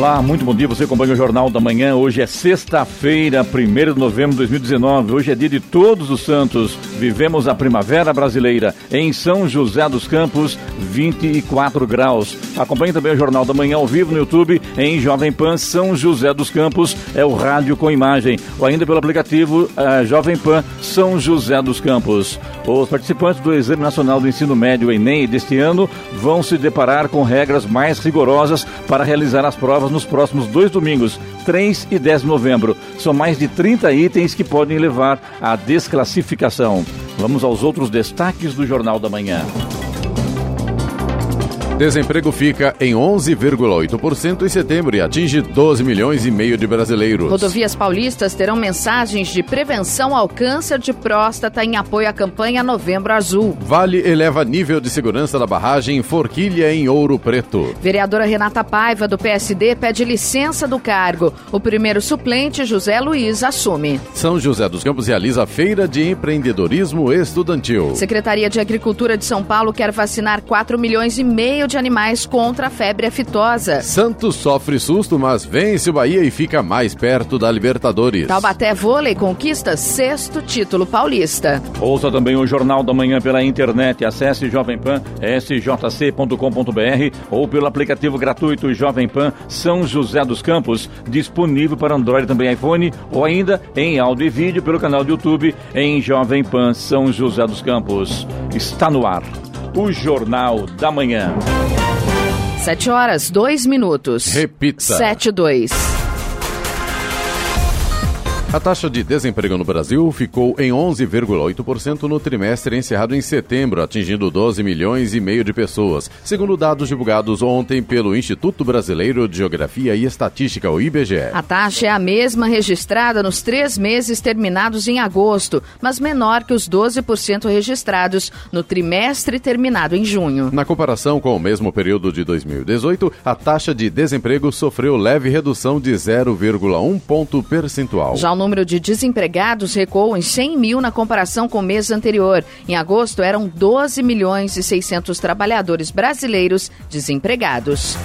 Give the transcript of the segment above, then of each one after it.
Olá, muito bom dia. Você acompanha o Jornal da Manhã. Hoje é sexta-feira, 1 de novembro de 2019. Hoje é dia de Todos os Santos. Vivemos a primavera brasileira. Em São José dos Campos, 24 graus. Acompanhe também o Jornal da Manhã ao vivo no YouTube em Jovem Pan São José dos Campos. É o rádio com imagem. Ou ainda pelo aplicativo uh, Jovem Pan São José dos Campos. Os participantes do Exame Nacional do Ensino Médio Enem deste ano vão se deparar com regras mais rigorosas para realizar as provas nos próximos dois domingos, 3 e 10 de novembro. São mais de 30 itens que podem levar à desclassificação. Vamos aos outros destaques do Jornal da Manhã. Desemprego fica em 11,8% em setembro e atinge 12 milhões e meio de brasileiros. Rodovias paulistas terão mensagens de prevenção ao câncer de próstata em apoio à campanha Novembro Azul. Vale eleva nível de segurança da barragem Forquilha em Ouro Preto. Vereadora Renata Paiva, do PSD, pede licença do cargo. O primeiro suplente, José Luiz, assume. São José dos Campos realiza feira de empreendedorismo estudantil. Secretaria de Agricultura de São Paulo quer vacinar 4 milhões e meio de animais contra a febre aftosa. Santos sofre susto, mas vence o Bahia e fica mais perto da Libertadores. Taubaté Vôlei conquista sexto título paulista. Ouça também o Jornal da Manhã pela internet. Acesse Jovem Pan sjc.com.br ou pelo aplicativo gratuito Jovem Pan São José dos Campos, disponível para Android também iPhone ou ainda em áudio e vídeo pelo canal do YouTube em Jovem Pan São José dos Campos. Está no ar o Jornal da Manhã. Sete horas, dois minutos. Repita. Sete, dois. A taxa de desemprego no Brasil ficou em 11,8% no trimestre encerrado em setembro, atingindo 12 milhões e meio de pessoas, segundo dados divulgados ontem pelo Instituto Brasileiro de Geografia e Estatística, o IBGE. A taxa é a mesma registrada nos três meses terminados em agosto, mas menor que os 12% registrados no trimestre terminado em junho. Na comparação com o mesmo período de 2018, a taxa de desemprego sofreu leve redução de 0,1 ponto percentual. Já número de desempregados recuou em 100 mil na comparação com o mês anterior. Em agosto, eram 12 milhões e 600 trabalhadores brasileiros desempregados.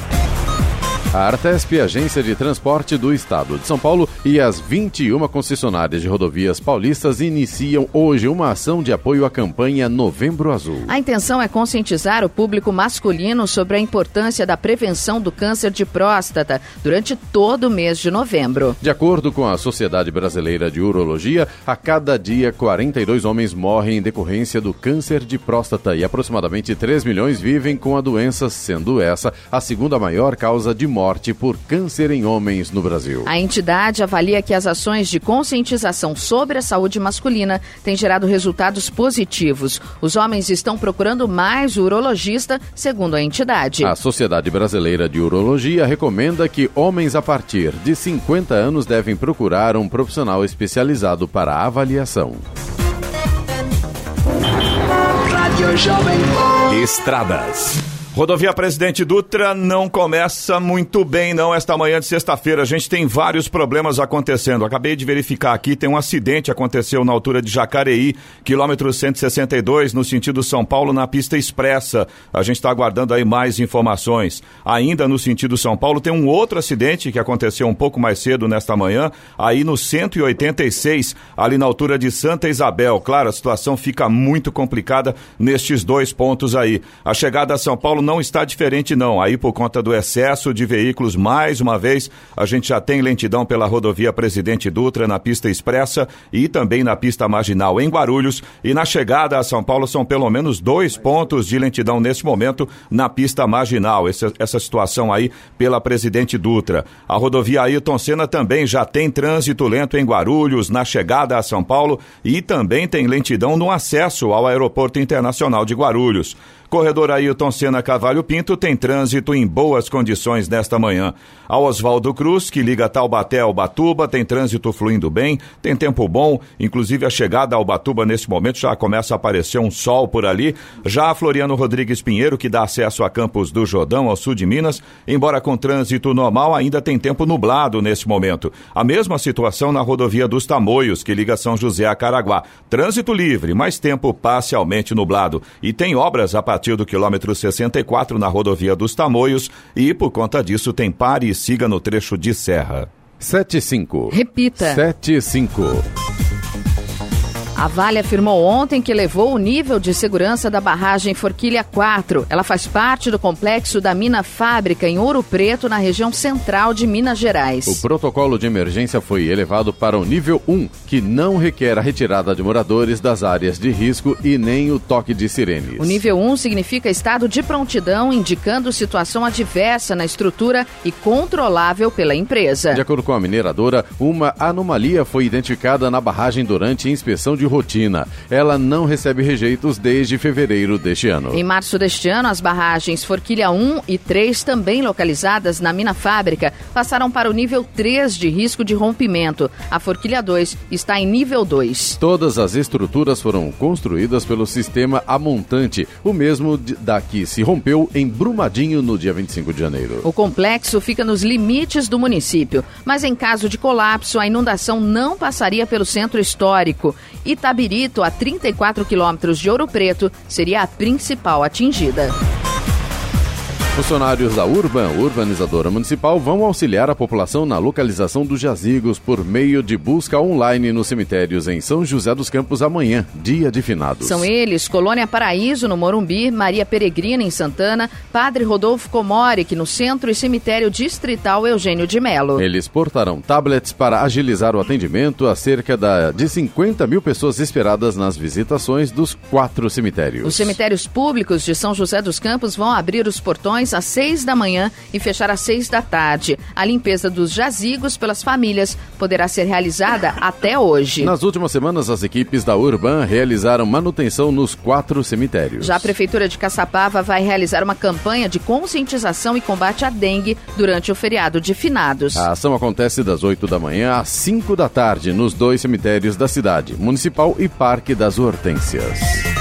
A Artesp, agência de transporte do estado de São Paulo, e as 21 concessionárias de rodovias paulistas iniciam hoje uma ação de apoio à campanha Novembro Azul. A intenção é conscientizar o público masculino sobre a importância da prevenção do câncer de próstata durante todo o mês de novembro. De acordo com a Sociedade Brasileira de Urologia, a cada dia 42 homens morrem em decorrência do câncer de próstata e aproximadamente 3 milhões vivem com a doença, sendo essa a segunda maior causa de morte morte por câncer em homens no Brasil. A entidade avalia que as ações de conscientização sobre a saúde masculina têm gerado resultados positivos. Os homens estão procurando mais o urologista, segundo a entidade. A Sociedade Brasileira de Urologia recomenda que homens a partir de 50 anos devem procurar um profissional especializado para avaliação. Estradas. Rodovia Presidente Dutra não começa muito bem, não, esta manhã de sexta-feira. A gente tem vários problemas acontecendo. Acabei de verificar aqui, tem um acidente aconteceu na altura de Jacareí, quilômetro 162, no sentido São Paulo, na pista expressa. A gente está aguardando aí mais informações. Ainda no sentido São Paulo, tem um outro acidente que aconteceu um pouco mais cedo nesta manhã, aí no 186, ali na altura de Santa Isabel. Claro, a situação fica muito complicada nestes dois pontos aí. A chegada a São Paulo não está diferente não. Aí por conta do excesso de veículos, mais uma vez, a gente já tem lentidão pela rodovia Presidente Dutra na pista expressa e também na pista marginal em Guarulhos e na chegada a São Paulo são pelo menos dois pontos de lentidão nesse momento na pista marginal. Essa, essa situação aí pela Presidente Dutra. A rodovia Ailton Senna também já tem trânsito lento em Guarulhos na chegada a São Paulo e também tem lentidão no acesso ao Aeroporto Internacional de Guarulhos. Corredor Ailton Senna Cavalho Pinto tem trânsito em boas condições nesta manhã. A Oswaldo Cruz, que liga Taubaté ao Batuba, tem trânsito fluindo bem, tem tempo bom, inclusive a chegada ao Batuba nesse momento já começa a aparecer um sol por ali. Já a Floriano Rodrigues Pinheiro, que dá acesso a Campos do Jordão, ao sul de Minas, embora com trânsito normal, ainda tem tempo nublado nesse momento. A mesma situação na rodovia dos Tamoios, que liga São José a Caraguá. Trânsito livre, mas tempo parcialmente nublado. E tem obras a partir do quilômetro 64 na rodovia dos Tamoios e, por conta disso, tem pare e siga no trecho de serra. 75. Repita. 75. A Vale afirmou ontem que elevou o nível de segurança da barragem Forquilha 4. Ela faz parte do complexo da Mina Fábrica em Ouro Preto, na região central de Minas Gerais. O protocolo de emergência foi elevado para o nível 1, que não requer a retirada de moradores das áreas de risco e nem o toque de sirenes. O nível 1 significa estado de prontidão, indicando situação adversa na estrutura e controlável pela empresa. De acordo com a mineradora, uma anomalia foi identificada na barragem durante inspeção de rotina. Ela não recebe rejeitos desde fevereiro deste ano. Em março deste ano, as barragens Forquilha 1 e 3, também localizadas na mina fábrica, passaram para o nível 3 de risco de rompimento. A Forquilha 2 está em nível 2. Todas as estruturas foram construídas pelo sistema amontante, o mesmo da que se rompeu em Brumadinho no dia 25 de janeiro. O complexo fica nos limites do município, mas em caso de colapso, a inundação não passaria pelo centro histórico. Itabirito, a 34 quilômetros de Ouro Preto, seria a principal atingida. Funcionários da Urban, urbanizadora municipal, vão auxiliar a população na localização dos jazigos por meio de busca online nos cemitérios em São José dos Campos amanhã, dia de finados. São eles Colônia Paraíso, no Morumbi, Maria Peregrina, em Santana, Padre Rodolfo Comoric, no centro e cemitério distrital Eugênio de Melo. Eles portarão tablets para agilizar o atendimento a cerca de 50 mil pessoas esperadas nas visitações dos quatro cemitérios. Os cemitérios públicos de São José dos Campos vão abrir os portões às seis da manhã e fechar às seis da tarde. A limpeza dos jazigos pelas famílias poderá ser realizada até hoje. Nas últimas semanas, as equipes da Urban realizaram manutenção nos quatro cemitérios. Já a Prefeitura de Caçapava vai realizar uma campanha de conscientização e combate à dengue durante o feriado de finados. A ação acontece das 8 da manhã às 5 da tarde nos dois cemitérios da cidade, Municipal e Parque das Hortênsias.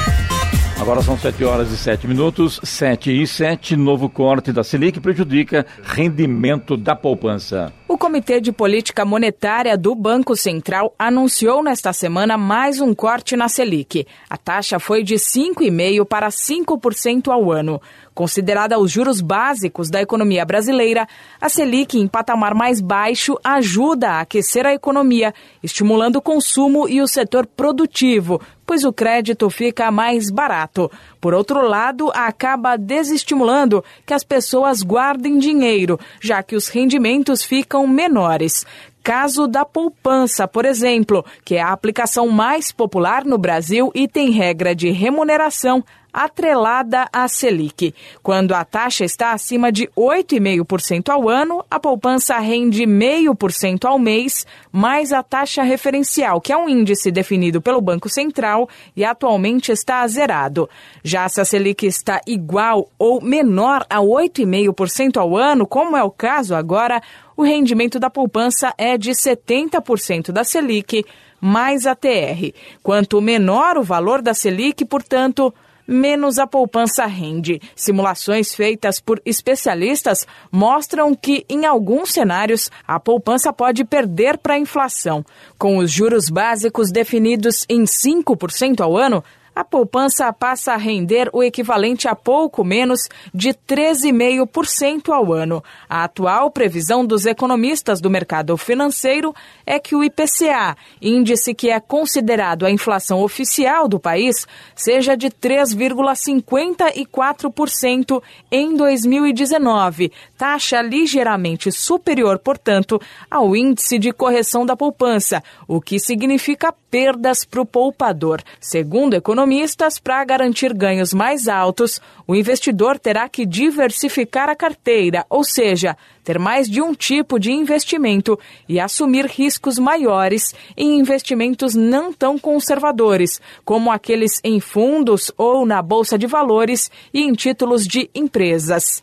Agora são 7 horas e 7 minutos, 7 e 7, novo corte da Selic prejudica rendimento da poupança. O Comitê de Política Monetária do Banco Central anunciou nesta semana mais um corte na Selic. A taxa foi de 5,5% para 5% ao ano. Considerada os juros básicos da economia brasileira, a Selic em patamar mais baixo ajuda a aquecer a economia, estimulando o consumo e o setor produtivo, pois o crédito fica mais barato. Por outro lado, acaba desestimulando que as pessoas guardem dinheiro, já que os rendimentos ficam menores caso da poupança, por exemplo, que é a aplicação mais popular no Brasil e tem regra de remuneração atrelada à Selic. Quando a taxa está acima de 8,5% ao ano, a poupança rende 0,5% ao mês, mais a taxa referencial, que é um índice definido pelo Banco Central e atualmente está zerado. Já se a Selic está igual ou menor a 8,5% ao ano, como é o caso agora, o rendimento da poupança é de 70% da Selic mais a TR. Quanto menor o valor da Selic, portanto, menos a poupança rende. Simulações feitas por especialistas mostram que, em alguns cenários, a poupança pode perder para a inflação. Com os juros básicos definidos em 5% ao ano, a poupança passa a render o equivalente a pouco menos de 13,5% ao ano. A atual previsão dos economistas do mercado financeiro é que o IPCA, índice que é considerado a inflação oficial do país, seja de 3,54% em 2019, taxa ligeiramente superior, portanto, ao índice de correção da poupança, o que significa perdas para o poupador. Segundo economistas, para garantir ganhos mais altos, o investidor terá que diversificar a carteira, ou seja, ter mais de um tipo de investimento e assumir riscos maiores em investimentos não tão conservadores, como aqueles em fundos ou na bolsa de valores e em títulos de empresas.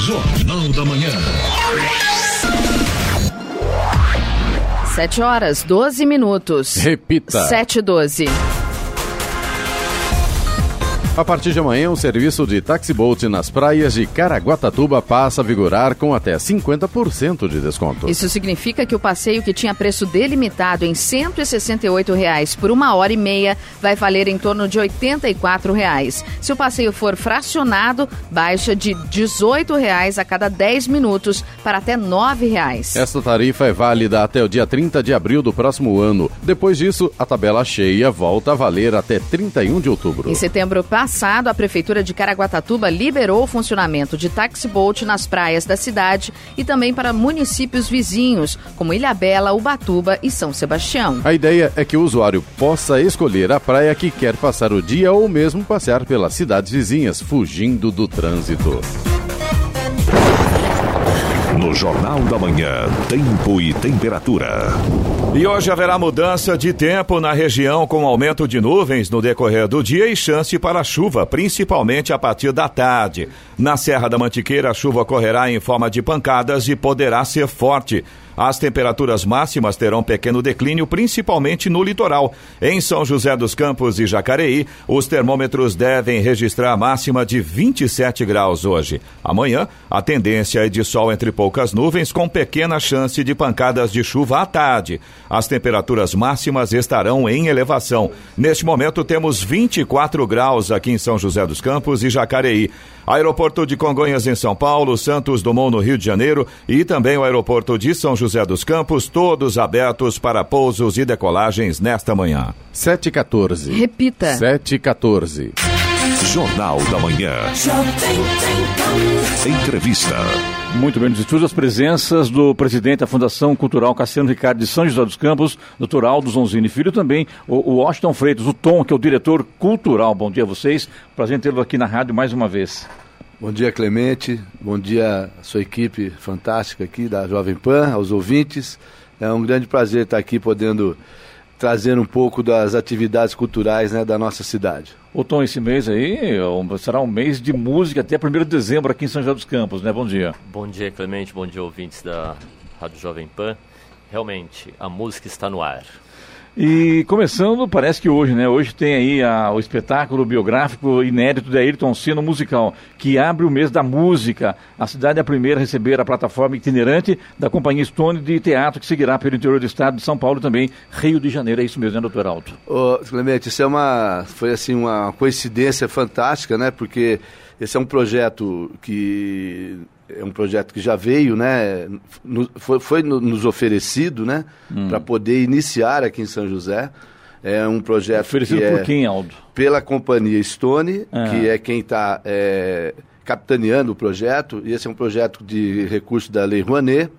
Jornal da Manhã. 7 horas, 12 minutos. Repita. 7 e 12. A partir de amanhã, o serviço de taxiboat nas praias de Caraguatatuba passa a vigorar com até 50% de desconto. Isso significa que o passeio que tinha preço delimitado em 168 reais por uma hora e meia vai valer em torno de 84 reais. Se o passeio for fracionado, baixa de 18 reais a cada 10 minutos para até 9 reais. Esta tarifa é válida até o dia 30 de abril do próximo ano. Depois disso, a tabela cheia volta a valer até 31 de outubro. Em setembro passado, a Prefeitura de Caraguatatuba liberou o funcionamento de taxiboat nas praias da cidade e também para municípios vizinhos, como Ilhabela, Ubatuba e São Sebastião. A ideia é que o usuário possa escolher a praia que quer passar o dia ou mesmo passear pelas cidades vizinhas, fugindo do trânsito. Jornal da Manhã, tempo e temperatura. E hoje haverá mudança de tempo na região com aumento de nuvens no decorrer do dia e chance para chuva, principalmente a partir da tarde. Na Serra da Mantiqueira, a chuva ocorrerá em forma de pancadas e poderá ser forte. As temperaturas máximas terão pequeno declínio, principalmente no litoral. Em São José dos Campos e Jacareí, os termômetros devem registrar máxima de 27 graus hoje. Amanhã, a tendência é de sol entre poucas nuvens, com pequena chance de pancadas de chuva à tarde. As temperaturas máximas estarão em elevação. Neste momento, temos 24 graus aqui em São José dos Campos e Jacareí. Aeroporto de Congonhas em São Paulo, Santos Dumont no Rio de Janeiro e também o aeroporto de São José dos Campos, todos abertos para pousos e decolagens nesta manhã. 7 e 14. Repita. 7 e 14. Jornal da Manhã. Entrevista. Muito bem, nos estúdios as presenças do presidente da Fundação Cultural Cassiano Ricardo de São José dos Campos, doutor Aldo Zonzini Filho, também o, o Washington Freitas, o Tom, que é o diretor cultural. Bom dia a vocês, prazer em tê-lo aqui na rádio mais uma vez. Bom dia, Clemente. Bom dia à sua equipe fantástica aqui da Jovem Pan, aos ouvintes. É um grande prazer estar aqui podendo trazer um pouco das atividades culturais né, da nossa cidade. Ô Tom, esse mês aí será um mês de música até 1 de dezembro aqui em São José dos Campos, né? Bom dia. Bom dia, Clemente. Bom dia, ouvintes da Rádio Jovem Pan. Realmente, a música está no ar. E começando, parece que hoje, né? Hoje tem aí a, o espetáculo biográfico inédito da Ayrton Senna musical, que abre o mês da música. A cidade é a primeira a receber a plataforma itinerante da Companhia Stone de teatro, que seguirá pelo interior do estado de São Paulo também Rio de Janeiro. É isso mesmo, né, doutor Alto? Ô, Clemente, isso é uma, foi assim uma coincidência fantástica, né? Porque esse é um projeto que é um projeto que já veio, né? no- foi, foi no- nos oferecido, né? Para poder iniciar aqui em São José. É um projeto Oferecido que por é quem, Aldo? pela companhia Stone, Ah. que é quem está capitaneando o projeto. E esse é um projeto de recurso da Lei Rouanet.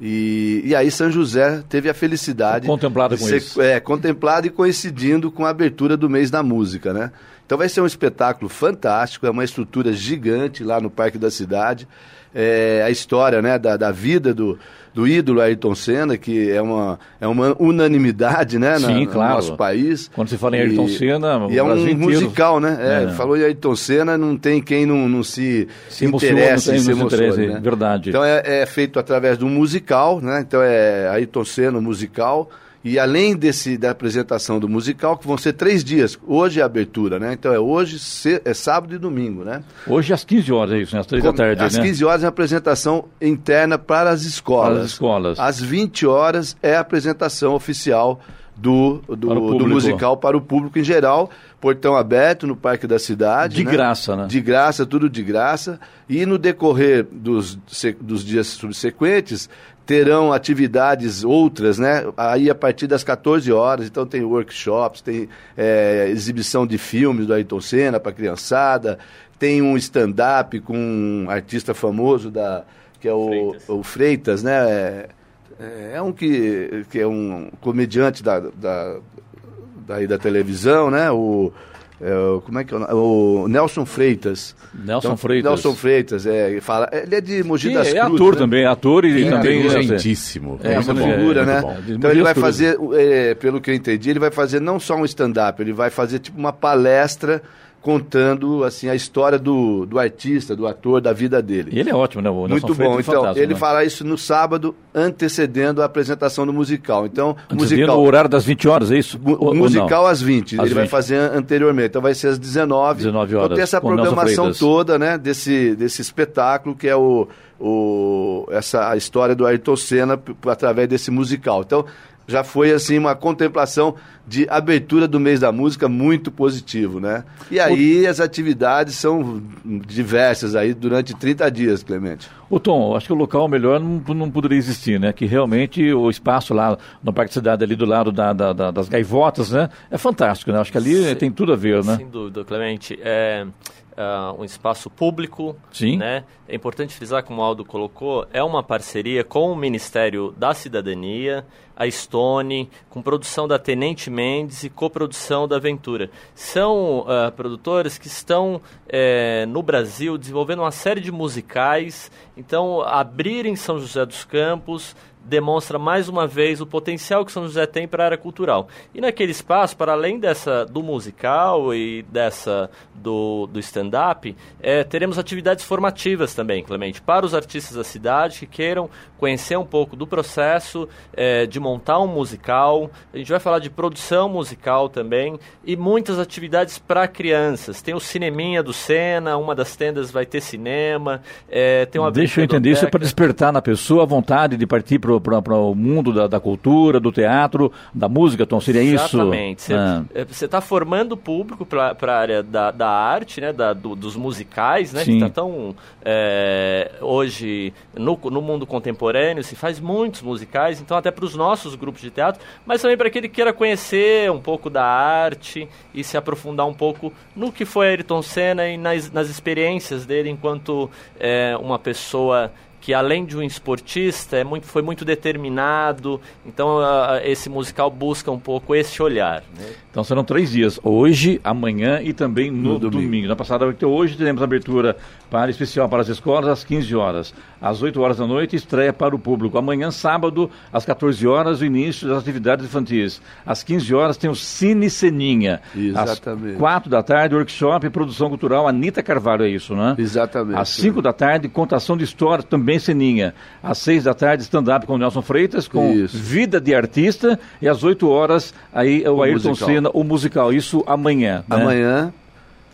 E, e aí São José teve a felicidade Contemplado com ser, isso. É, contemplado e coincidindo com a abertura do mês da música, né? Então vai ser um espetáculo fantástico, é uma estrutura gigante lá no Parque da Cidade. É, a história né, da, da vida do, do ídolo Ayrton Senna, que é uma, é uma unanimidade né, Sim, na, claro. no nosso país. Quando se fala em Ayrton E- Senna, E é um inteiro- musical, né? É, É. Falou em Ayrton Senna, não tem quem não, não se, Se emociona, interesse, não tem- se interesse, né? verdade. Então é, é feito através de um musical, né? Então é Ayrton Senna, musical. E além desse, da apresentação do musical, que vão ser três dias. Hoje é a abertura, né? Então é hoje, é sábado e domingo, né? Hoje às 15 horas, é isso, né? às 3 da tarde, Às né? 15 horas é a apresentação interna para as escolas. Para as escolas. Às 20 horas é a apresentação oficial do, do, do musical para o público em geral. Portão aberto no Parque da Cidade. De né? graça, né? De graça, tudo de graça. E no decorrer dos, dos dias subsequentes, terão atividades outras, né? Aí a partir das 14 horas, então tem workshops, tem é, exibição de filmes do Ayrton Senna para criançada, tem um stand-up com um artista famoso da que é o Freitas. o Freitas, né? É, é um que, que é um comediante da, da, daí da televisão, né? O, é, como é que é o nome? O Nelson Freitas. Nelson Freitas. Nelson Freitas, é, ele fala, ele é de Mogi das é Cruzes, ator né? também, ator e, É, também... Inteligentíssimo. É, Isso uma é figura, muito né? bom. Então ele vai fazer, é, pelo que eu entendi, ele vai fazer não só um stand-up, ele vai fazer tipo uma palestra contando assim a história do, do artista, do ator, da vida dele. E ele é ótimo, né? O Muito bom. é Então, fantástico, ele né? fará isso no sábado, antecedendo a apresentação do musical. Então, Antecedendo musical. o horário das 20 horas, é isso? O ou não? musical às 20, Às ele vai 20. fazer anteriormente, então vai ser às 19. 19 Então horas, tem essa programação toda, né, desse, desse espetáculo que é o, o essa a história do Ayrton Senna através desse musical. Então, já foi assim uma contemplação de abertura do mês da música muito positivo, né? E aí as atividades são diversas aí durante 30 dias, Clemente. Ô Tom, acho que o local melhor não, não poderia existir, né? Que realmente o espaço lá no Parque Cidade, ali do lado da- da- da- das gaivotas, né? É fantástico, né? Acho que ali Sim. tem tudo a ver, né? Sem dúvida, Clemente. É ah, um espaço público, Sim. né? É importante frisar, como o Aldo colocou, é uma parceria com o Ministério da Cidadania, a Stone, com produção da Tenente Mendes e coprodução da Ventura. São ah, produtores que estão eh, no Brasil desenvolvendo uma série de musicais, então abrir em São José dos Campos demonstra mais uma vez o potencial que São José tem para a área cultural. E naquele espaço, para além dessa do musical e dessa do, do stand-up, eh, teremos atividades formativas também, Clemente, para os artistas da cidade que queiram conhecer um pouco do processo eh, de montar um musical. A gente vai falar de produção musical também e muitas atividades para crianças. Tem o Cineminha do Sena, uma das tendas vai ter cinema, eh, tem uma Deixa eu entender, isso é para despertar na pessoa a vontade de partir para o mundo da, da cultura, do teatro, da música, Tom, seria isso? Exatamente. Você Ah. está formando o público para a área da, da arte, né, da- do- dos musicais, né, que Sim. está tão é, hoje no, no mundo contemporâneo se faz muitos musicais, então até para os nossos grupos de teatro, mas também para aquele que queira conhecer um pouco da arte e se aprofundar um pouco no que foi Ayrton Senna e nas, nas experiências dele enquanto é, uma pessoa que além de um esportista é muito, foi muito determinado. Então esse musical busca um pouco esse olhar. né? Então serão três dias, hoje, amanhã e também no, No domingo. domingo. Na passada, hoje teremos abertura para especial para as escolas às 15 horas. Às 8 horas da noite, estreia para o público. Amanhã, sábado, às 14 horas, o início das atividades infantis. Às 15 horas tem o Cine Seninha. Exatamente. Às 4 da tarde, workshop e produção cultural Anitta Carvalho, é isso, né? Exatamente. Às 5 da tarde, contação de história, também Seninha. Às 6 da tarde, stand-up com o Nelson Freitas, com Isso. Vida de Artista. E às 8 horas, aí o, O Ayrton musical. Senna, o musical. Isso amanhã. né?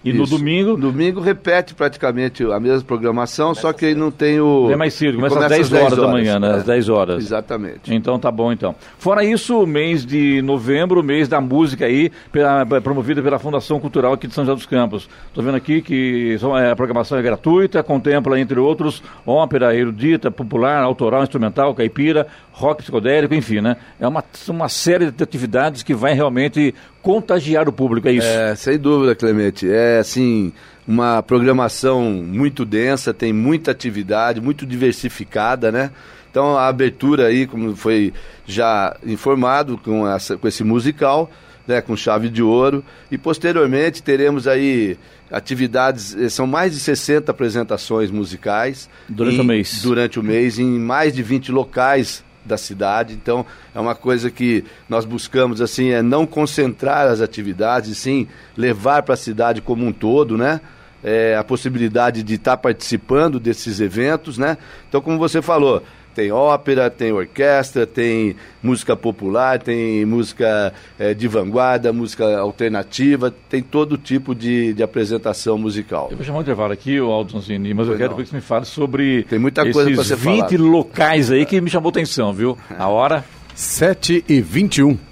E no Isso. domingo, Domingo repete praticamente a mesma programação, só que aí não tem o. é mais cedo, e começa, às 10 horas, da manhã, né? Às 10 horas. Exatamente. Então tá bom então. Fora isso, o mês de novembro, o mês da música aí, pela, promovida pela Fundação Cultural aqui de São José dos Campos. Estou vendo aqui que é, a programação é gratuita, contempla, entre outros, ópera, erudita, popular, autoral, instrumental, caipira, rock psicodélico, enfim, né? É uma, uma série de atividades que vai realmente contagiar o público, é isso? É, sem dúvida, Clemente. É assim, uma programação muito densa, tem muita atividade, muito diversificada, né? Então a abertura aí, como foi já informado com, essa, com esse musical, né, com chave de ouro. E posteriormente teremos aí atividades, eh, são mais de 60 apresentações musicais. Durante em, o mês. Durante o mês, em mais de 20 locais da cidade. Então, é uma coisa que nós buscamos assim, é não concentrar as atividades, e sim levar para a cidade como um todo, né? É, a possibilidade de estar tá participando desses eventos, né? Então, como você falou, tem ópera, tem orquestra, tem música popular, tem música é, de vanguarda, música alternativa, tem todo tipo de, de apresentação musical. Eu vou chamar o intervalo aqui, o Aldonzini, mas eu quero que você me fale sobre tem muita coisa esses você 20 falar. locais aí que me chamou atenção, viu? A hora? 7 e 21.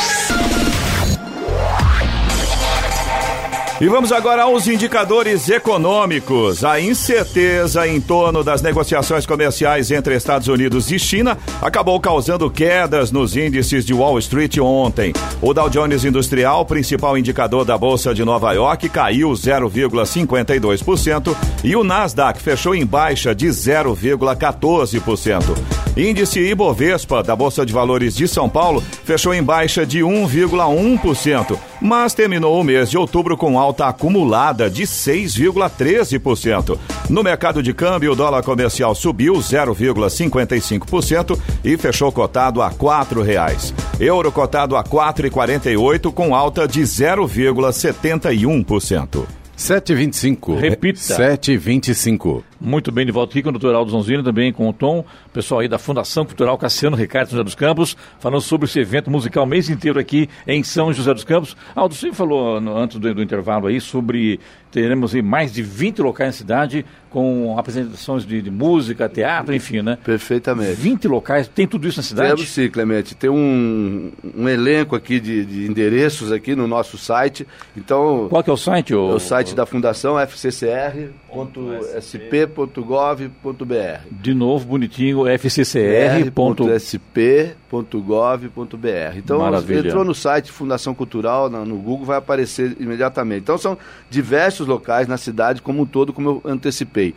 E vamos agora aos indicadores econômicos. A incerteza em torno das negociações comerciais entre Estados Unidos e China acabou causando quedas nos índices de Wall Street ontem. O Dow Jones Industrial, principal indicador da Bolsa de Nova York, caiu 0,52% e o Nasdaq fechou em baixa de 0,14%. Índice Ibovespa da Bolsa de Valores de São Paulo fechou em baixa de 1,1%, mas terminou o mês de outubro com alta acumulada de 6,13%. No mercado de câmbio, o dólar comercial subiu 0,55% e fechou cotado a R$ 4,00. Euro cotado a 4,48 com alta de 0,71%. 7h25. Repita. 7h25. Muito bem, de volta aqui com o doutor Aldo Zonzini, também com o Tom, pessoal aí da Fundação Cultural Cassiano Ricardo José dos Campos, falando sobre esse evento musical mês inteiro aqui em São José dos Campos. Aldo, você falou no, antes do, do, intervalo aí sobre teremos aí mais de 20 locais na cidade com apresentações de, de, música, teatro, enfim, né? Perfeitamente. 20 locais, tem tudo isso na cidade? Temos sim, Clemente. Tem um, um elenco aqui de, de, endereços aqui no nosso site. Então, Qual que é o site? O, é o site da Fundação fccr.sp fccr.gov.br. De novo, bonitinho, fccr.sp.gov.br. Então, Maravilha. entrou no site Fundação Cultural, no Google, vai aparecer imediatamente. Então, são diversos locais na cidade como um todo, como eu antecipei.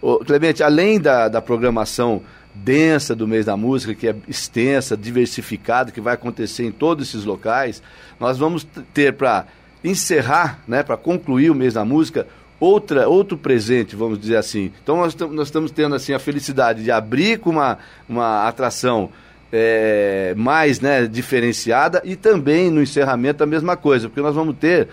Ô, Clemente, além da, da programação densa do mês da música, que é extensa, diversificada, que vai acontecer em todos esses locais, nós vamos ter para encerrar, né, para concluir o mês da música, outra, outro presente, vamos dizer assim. Então nós, nós estamos tendo assim a felicidade de abrir com uma, uma atração é, mais né, diferenciada e também no encerramento a mesma coisa, porque nós vamos ter,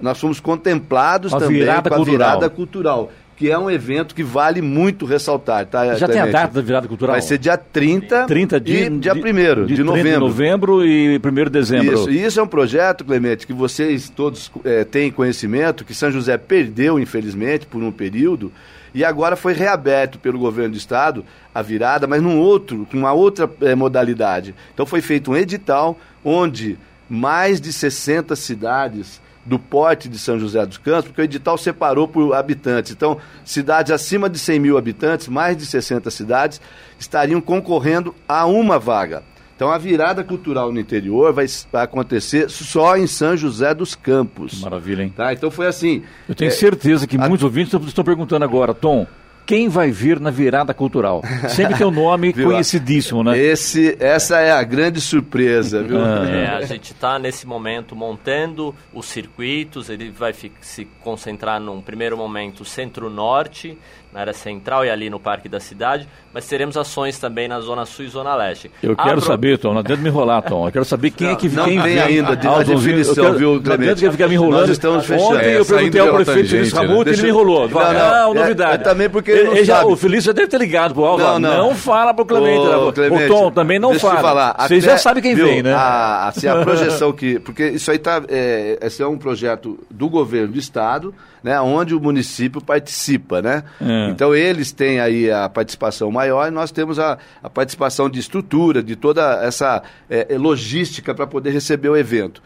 nós fomos contemplados a também virada com a cultural. virada cultural. Que é um evento que vale muito ressaltar, tá? Já tem a data da virada cultural? Vai ser dia 30, 30 de, e dia 1 de, de, de novembro. novembro e 1 de dezembro. Isso, e isso é um projeto, Clemente, que vocês todos é, têm conhecimento, que São José perdeu, infelizmente, por um período, e agora foi reaberto pelo governo do estado a virada, mas num outro, com uma outra é, modalidade. Então foi feito um edital onde mais de 60 cidades do porte de São José dos Campos, porque o edital separou por habitantes. Então, cidades acima de 100 mil habitantes, mais de 60 cidades, estariam concorrendo a uma vaga. Então, a virada cultural no interior vai, acontecer só em São José dos Campos. Maravilha, hein? Tá? Então, foi assim. Eu tenho é, certeza que a... muitos ouvintes estão perguntando agora, Tom, quem vai vir na virada cultural? Sempre tem um nome conhecidíssimo, né? Esse, essa é a grande surpresa, viu? Ah. É, a gente está nesse momento montando os circuitos, ele vai se concentrar num primeiro momento centro-norte, na área central e ali no Parque da Cidade, mas teremos ações também na Zona Sul e Zona Leste. Eu quero Pro... saber, Tom, não adianta me enrolar, Tom. Eu quero saber quem não, é que não quem tem ainda de, a definição, quero, viu, Clemente? Não adianta ficar me enrolando. Nós estamos fechando. Ontem eu perguntei ao prefeito Feliz Ramuto e ele me enrolou. Não, não, não novidade. É, é também porque ele, ele, ele já, sabe. O Feliz já deve ter ligado pro Alva. Não, não. não fala pro Clemente. Ô, o Clemente, Tom também não fala. Falar. Vocês Até, já sabem quem viu, vem, né? A, assim, a projeção que... Porque isso aí tá... É, esse é um projeto do governo do Estado, né, onde o município participa, né? É. Então eles têm aí a participação maior e nós temos a, a participação de estrutura, de toda essa é, logística para poder receber o evento.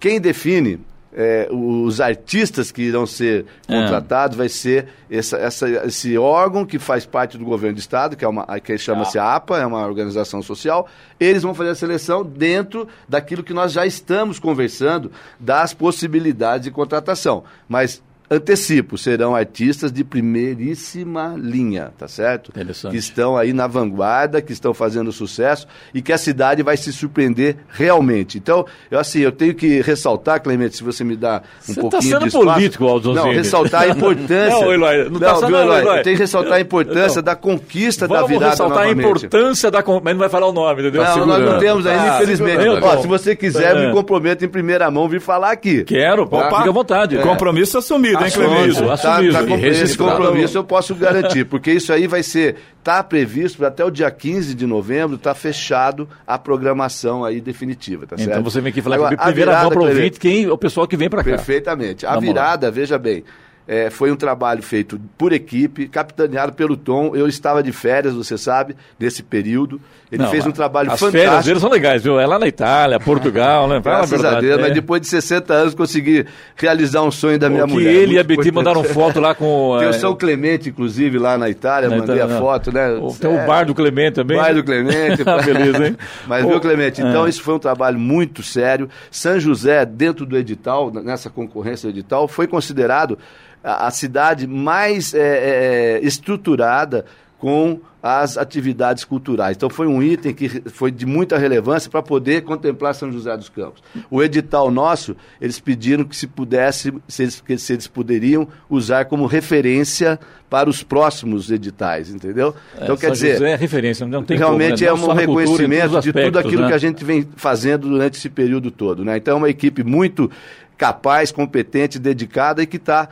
Quem define é, os artistas que irão ser É. contratados vai ser essa, essa- esse órgão que faz parte do governo do estado, que é uma que chama-se APA, é uma organização social. Eles vão fazer a seleção dentro daquilo que nós já estamos conversando das possibilidades de contratação. Mas antecipo, serão artistas de primeiríssima linha, tá certo? Interessante. Que estão aí na vanguarda, que estão fazendo sucesso e que a cidade vai se surpreender realmente. Então, eu assim, eu tenho que ressaltar, Clemente, se você me dá um Você tá pouquinho sendo de espaço. político, Aldonzini. Não, ressaltar a importância. Não, Eloy, não tá sendo- viu, não, Eloy? Eloy. Eu tenho que ressaltar a importância da conquista da Vamos virada ressaltar a novamente. importância da... con- Mas não vai falar o nome, entendeu? Não, nós Segurando. não temos ainda, Ah, infelizmente. segurando. Ó, se você quiser, É. me comprometo em primeira mão vir falar aqui. Quero, pô, Tá? fica à vontade. Compromisso assumido, hein, Assumido. Isso, Tá, assumido. tá E esse compromisso eu posso garantir, porque isso aí vai ser, tá previsto para até o dia 15 de novembro, tá fechado a programação aí definitiva, tá certo? Então você vem aqui falar Agora, comigo, a primeira mão para ouvinte, quem, o pessoal que vem para cá. Perfeitamente. A virada, veja bem, é, foi um trabalho feito por equipe, capitaneado pelo Tom. Eu estava de férias, você sabe, nesse período. Ele Não, fez um trabalho as fantástico. férias deles são legais, viu? É lá na Itália, Portugal, né? Fala Graças a verdade, Deus, é. mas depois de 60 anos consegui realizar um sonho da minha que mulher. ele e a Betty mandaram foto lá com... Tem é, o São Clemente, inclusive, lá na Itália, na mandei Itália, a não. foto, né? Tem É, o bar do Clemente também. Bar do Clemente. Beleza, hein? Mas viu, Clemente? Então, é. isso foi um trabalho muito sério. São José, dentro do edital, nessa concorrência do edital, foi considerado a, a cidade mais é, é, estruturada com as atividades culturais. Então foi um item que foi de muita relevância para poder contemplar São José dos Campos. O edital nosso, eles pediram que se pudesse, se eles, que se eles poderiam usar como referência para os próximos editais, entendeu? Então É, quer São dizer, José é referência, não tem realmente como, né? é um cultura, reconhecimento de tudo aquilo né? que a gente vem fazendo durante esse período todo. Né? Então é uma equipe muito capaz, competente, dedicada e que está,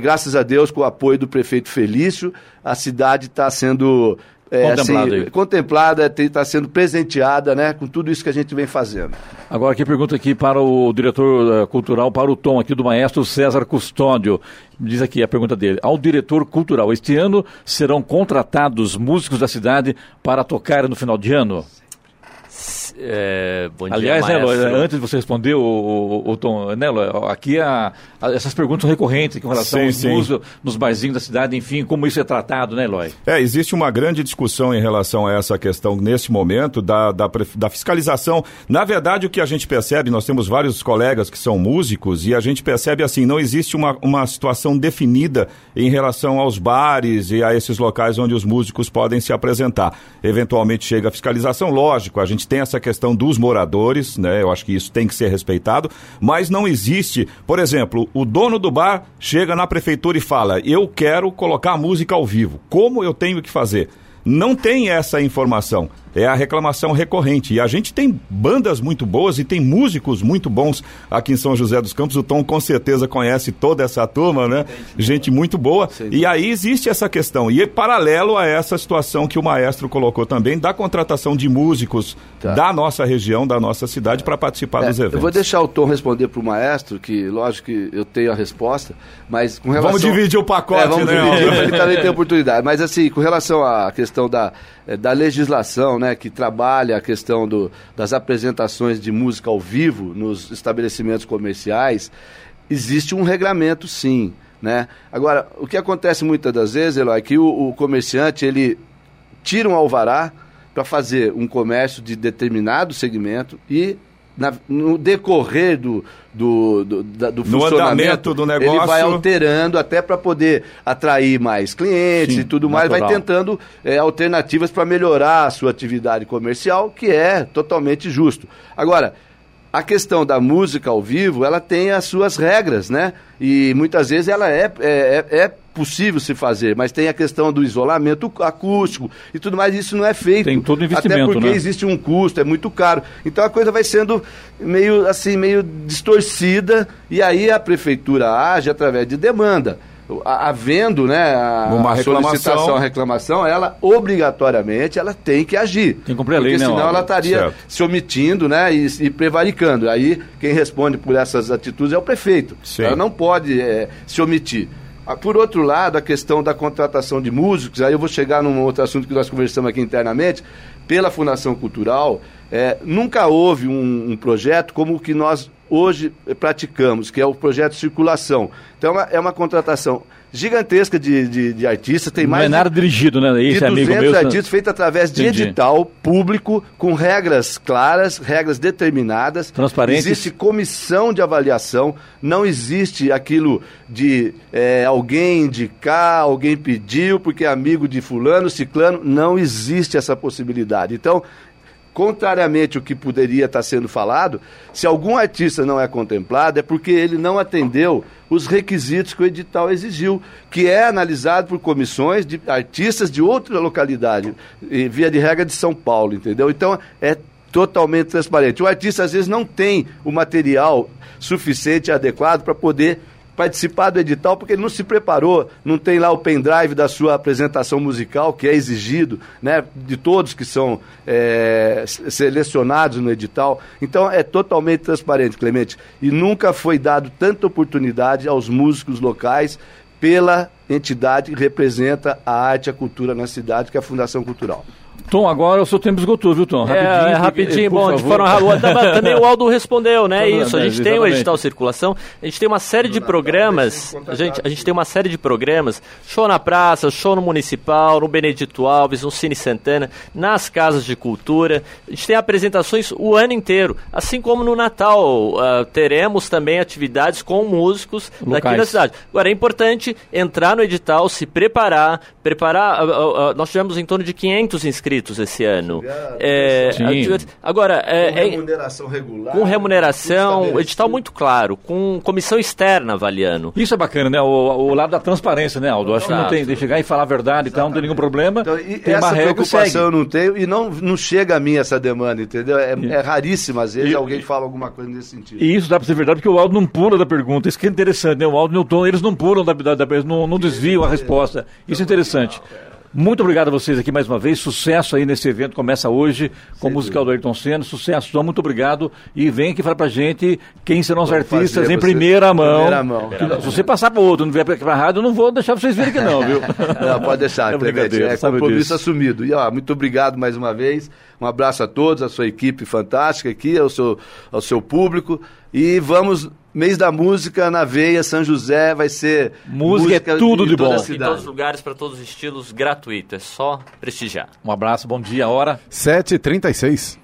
graças a Deus, com o apoio do prefeito Felício, a cidade está sendo é, Contemplada assim, contemplada, está sendo presenteada né, com tudo isso que a gente vem fazendo. Agora aqui pergunta aqui para o diretor eh, cultural, para o Tom aqui do maestro César Custódio. Diz aqui a pergunta dele. Ao diretor cultural, este ano serão contratados músicos da cidade para tocar no final de ano? É, bom Aliás, dia, né, maestro. antes de você responder, o, o, o Tom, né, Eloy, aqui a, a- essas perguntas são recorrentes com relação Sim, aos sim. músicos nos barzinhos da cidade, enfim, como isso é tratado, né, Eloy? É, existe uma grande discussão em relação a essa questão nesse momento da, da, da fiscalização. Na verdade, o que a gente percebe, nós temos vários colegas que são músicos e a gente percebe assim, não existe uma, uma situação definida em relação aos bares e a esses locais onde os músicos podem se apresentar. Eventualmente chega a fiscalização, lógico, a gente tem essa questão dos moradores, né? Eu acho que isso tem que ser respeitado, mas não existe, por exemplo, o dono do bar chega na prefeitura e fala: "Eu quero colocar a música ao vivo. Como eu tenho que fazer?" Não tem essa informação. É a reclamação recorrente. E a gente tem bandas muito boas e tem músicos muito bons aqui em São José dos Campos. O Tom com certeza conhece toda essa turma, né? Gente muito boa. E aí existe essa questão. E é paralelo a essa situação que o maestro colocou também da contratação de músicos Tá. da nossa região, da nossa cidade, para participar É, dos eventos. eu vou deixar o Tom responder para o maestro, que lógico que eu tenho a resposta, mas com relação... Vamos dividir o pacote, é, vamos né, dividir, ele também ter oportunidade. Mas assim, com relação à questão da, da legislação, né, que trabalha a questão do, das apresentações de música ao vivo nos estabelecimentos comerciais, existe um regramento sim, né? Agora, o que acontece muitas das vezes, Eloy, é que o, o comerciante, ele tira um alvará para fazer um comércio de determinado segmento e na- no decorrer do, do, do, da- do No funcionamento, do ele negócio. vai alterando até para poder atrair mais clientes Sim, e tudo mais, vai natural. tentando é, alternativas para melhorar a sua atividade comercial, que é totalmente justo. Agora, a questão da música ao vivo, ela tem as suas regras, né? E muitas vezes ela é, é, é- é possível se fazer, mas tem a questão do isolamento acústico e tudo mais, isso não é feito. Tem todo investimento, Até porque né? existe um custo, é muito caro. Então a coisa vai sendo meio assim, meio distorcida, e aí a prefeitura age através de demanda. Havendo né, a Uma reclamação. solicitação, a reclamação, ela obrigatoriamente ela tem que agir. Tem que cumprir a lei, Porque né, senão ela estaria Certo. se omitindo né, e, e prevaricando. Aí quem responde por essas atitudes é o prefeito. Sim. Ela não pode eh, se omitir. Ah, Por outro lado, a questão da contratação de músicos, aí eu vou chegar num outro assunto que nós conversamos aqui internamente, pela Fundação Cultural, eh, nunca houve um, um projeto como o que nós hoje praticamos, que é o projeto Circulação. Então, é uma, é uma contratação gigantesca de, de, de artistas. Tem mais não é nada dirigido, né? Esse de 200 amigo meu, artistas feito através de Entendi. edital público, com regras claras, regras determinadas. Transparentes. Existe comissão de avaliação, não existe aquilo de é, alguém indicar, alguém pediu porque é amigo de fulano, ciclano, não existe essa possibilidade. Então, contrariamente ao que poderia estar sendo falado, se algum artista não é contemplado, é porque ele não atendeu os requisitos que o edital exigiu, que é analisado por comissões de artistas de outra localidade, via de regra de São Paulo, entendeu? Então, é totalmente transparente. O artista, às vezes, não tem o material suficiente e adequado para poder participar do edital porque ele não se preparou, não tem lá o pendrive da sua apresentação musical, que é exigido, né, de todos que são é, selecionados no edital. Então é totalmente transparente, Clemente. E nunca foi dado tanta oportunidade aos músicos locais pela entidade que representa a arte e a cultura na cidade, que é a Fundação Cultural. Tom, agora o seu tempo esgotou, viu, Tom? Rapidinho. É, rapidinho, bom, de forma rápida. Também o Aldo respondeu, né? Isso, a gente tem o edital circulação, a gente tem uma série de programas, a gente, a gente tem uma série de programas, show na praça, show no Municipal, no Benedito Alves, no Cine Santana, nas casas de cultura, a gente tem apresentações o ano inteiro, assim como no Natal, uh, teremos também atividades com músicos Locais. daqui da cidade. Agora, é importante entrar no edital, se preparar, preparar, uh, uh, nós tivemos em torno de 500 inscritos esse ano. É, agora, é, com remuneração regular. Com remuneração, edital muito claro, com comissão externa avaliando. Isso é bacana, né? O, o lado da transparência, né, Aldo? Acho Exato. que não tem de chegar e falar a verdade e tal, não tem nenhum problema. Então, e tem essa preocupação eu não tenho e não, não chega a mim essa demanda, entendeu? É, é raríssima, às vezes, e, alguém fala alguma coisa nesse sentido. E isso dá para ser verdade porque o Aldo não pula da pergunta. Isso que é interessante, né? O Aldo e o Tom, eles não pulam da, da, da não, não desviam a resposta. Isso é interessante. Muito obrigado a vocês aqui mais uma vez. Sucesso aí nesse evento. Começa hoje com o musical do Ayrton Senna. Sucesso, Tom. Muito obrigado. E vem aqui falar pra gente quem serão os artistas em primeira mão. Primeira mão. Que, se você passar para outro, não vier para a rádio, eu não vou deixar vocês virem aqui, não, viu? não, pode deixar. É, brincadeira, é compromisso disso. assumido. E ó, muito obrigado mais uma vez. Um abraço a todos, a sua equipe fantástica aqui, ao seu, ao seu público. E vamos Mês da música na veia, São José vai ser música, música é tudo de bom. Em todos os lugares, para todos os estilos, gratuito. É só prestigiar. Um abraço, bom dia, hora 7h36.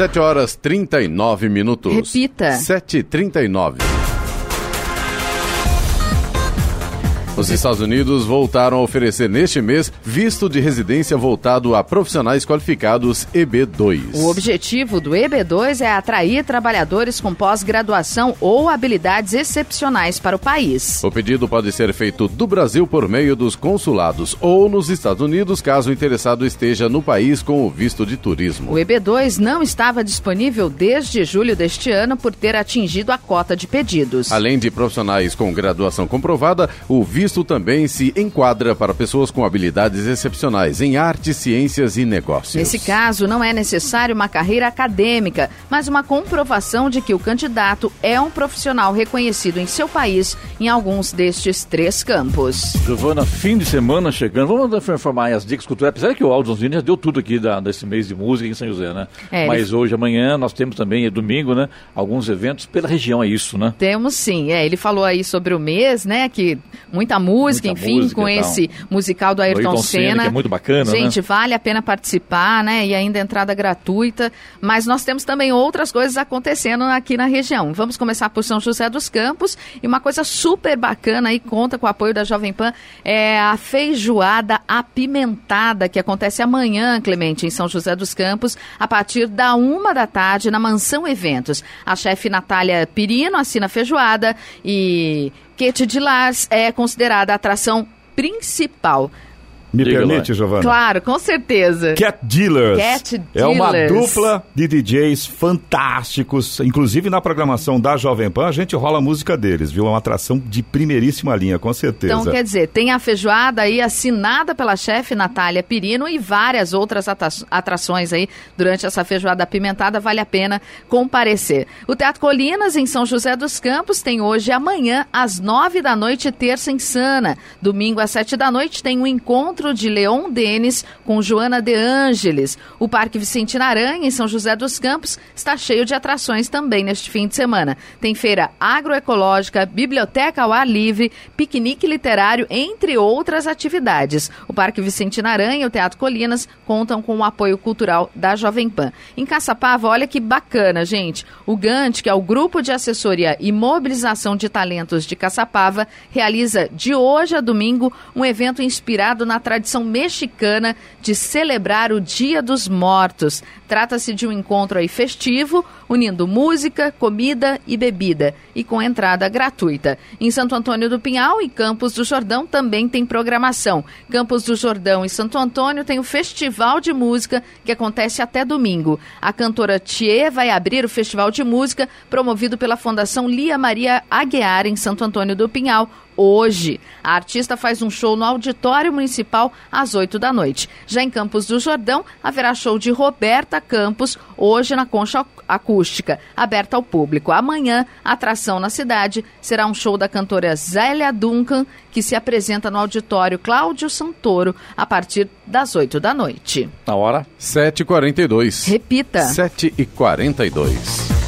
7 horas 39 minutos. Repita. 7h39. Os Estados Unidos voltaram a oferecer neste mês visto de residência voltado a profissionais qualificados EB2. O objetivo do EB2 é atrair trabalhadores com pós-graduação ou habilidades excepcionais para o país. O pedido pode ser feito do Brasil por meio dos consulados ou nos Estados Unidos, caso o interessado esteja no país com o visto de turismo. O EB2 não estava disponível desde julho deste ano por ter atingido a cota de pedidos. Além de profissionais com graduação comprovada, o visto visto também se enquadra para pessoas com habilidades excepcionais em artes, ciências e negócios. Nesse caso, não é necessário uma carreira acadêmica, mas uma comprovação de que o candidato é um profissional reconhecido em seu país em alguns destes três campos. Giovana, fim de semana chegando. Vamos informar as dicas culturais. Apesar que o Aldo Zonzini já deu tudo aqui da, desse mês de música em São José, né? É, mas ele... hoje, amanhã, nós temos também, é domingo, né? Alguns eventos pela região, é isso, né? Temos sim. É, ele falou aí sobre o mês, né? Que muita música, Muita enfim, música com esse musical do Ayrton, Ayrton Senna. Senna. Que é muito bacana, Gente, né? vale a pena participar, né? E ainda entrada gratuita. Mas nós temos também outras coisas acontecendo aqui na região. Vamos começar por São José dos Campos. E uma coisa super bacana aí, conta com o apoio da Jovem Pan, é a feijoada apimentada, que acontece amanhã, Clemente, em São José dos Campos, a partir da uma da tarde, na Mansão Eventos. A chefe Natália Pirino assina a feijoada e Kate de Lars é considerada a atração principal. Me Diga permite, lá. Giovana? Claro, com certeza. Cat Dealers. Cat É uma Dealers. dupla de DJs fantásticos. Inclusive na programação da Jovem Pan, a gente rola a música deles, viu? É uma atração de primeiríssima linha, com certeza. Então, quer dizer, tem a feijoada aí assinada pela chefe Natália Pirino e várias outras atrações aí durante essa feijoada apimentada. Vale a pena comparecer. O Teatro Colinas, em São José dos Campos, tem hoje e amanhã, às nove da noite, Terça Insana. Domingo, às sete da noite, tem o encontro de Leon Denis com Joana de Ângeles. O Parque Vicentina Aranha, em São José dos Campos, está cheio de atrações também neste fim de semana. Tem feira agroecológica, biblioteca ao ar livre, piquenique literário, entre outras atividades. O Parque Vicentina Aranha e o Teatro Colinas contam com o apoio cultural da Jovem Pan. Em Caçapava, olha que bacana, gente. O GANT, que é o Grupo de Assessoria e Mobilização de Talentos de Caçapava, realiza de hoje a domingo um evento inspirado na tradição mexicana de celebrar o Dia dos Mortos. Trata-se de um encontro aí festivo, unindo música, comida e bebida, e com entrada gratuita. Em Santo Antônio do Pinhal e Campos do Jordão também tem programação. Campos do Jordão e Santo Antônio tem o Festival de Música, que acontece até domingo. A cantora Thier vai abrir o Festival de Música, promovido pela Fundação Lia Maria Aguiar, em Santo Antônio do Pinhal, hoje. A artista faz um show no Auditório Municipal às 8 da noite. Já em Campos do Jordão, haverá show de Roberta Campos, hoje na Concha Acústica, aberta ao público. Amanhã, a atração na cidade será um show da cantora Zélia Duncan, que se apresenta no Auditório Cláudio Santoro a partir das 8 da noite. Na hora? 7h42. Repita. 7h42.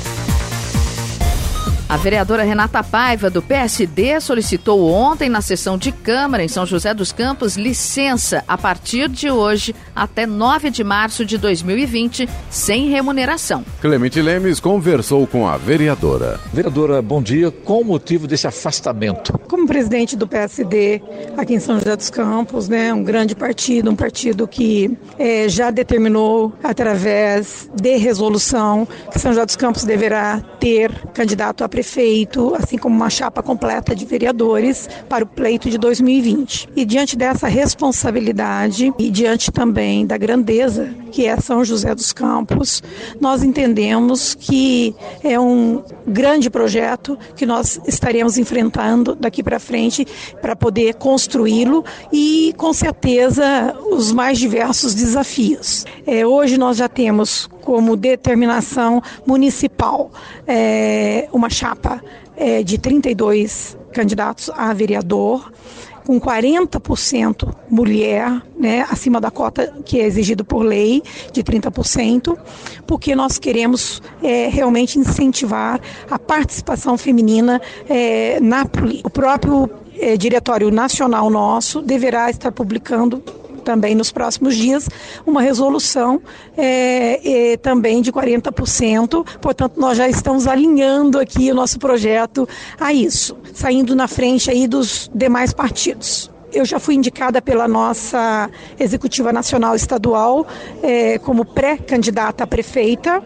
A vereadora Renata Paiva, do PSD, solicitou ontem, na sessão de Câmara em São José dos Campos, licença a partir de hoje até 9 de março de 2020, sem remuneração. Clemente Lemes conversou com a vereadora. Vereadora, bom dia. Qual o motivo desse afastamento? Como presidente do PSD aqui em São José dos Campos, né, um grande partido, um partido que eh, já determinou através de resolução que São José dos Campos deverá ter candidato a prefeito, assim como uma chapa completa de vereadores para o pleito de 2020. E diante dessa responsabilidade e diante também da grandeza que é São José dos Campos, nós entendemos que é um grande projeto que nós estaremos enfrentando daqui para frente para poder construí-lo e, com certeza, os mais diversos desafios. É, hoje nós já temos como determinação municipal é, uma chapa é, de 32 candidatos a vereador com 40% mulher, né, acima da cota que é exigido por lei de 30%, porque nós queremos é, realmente incentivar a participação feminina é, na política. O próprio é, diretório nacional nosso deverá estar publicando também nos próximos dias uma resolução é, é, também de 40%. Portanto, nós já estamos alinhando aqui o nosso projeto a isso, saindo na frente aí dos demais partidos. Eu já fui indicada pela nossa executiva nacional estadual é, como pré-candidata a prefeita,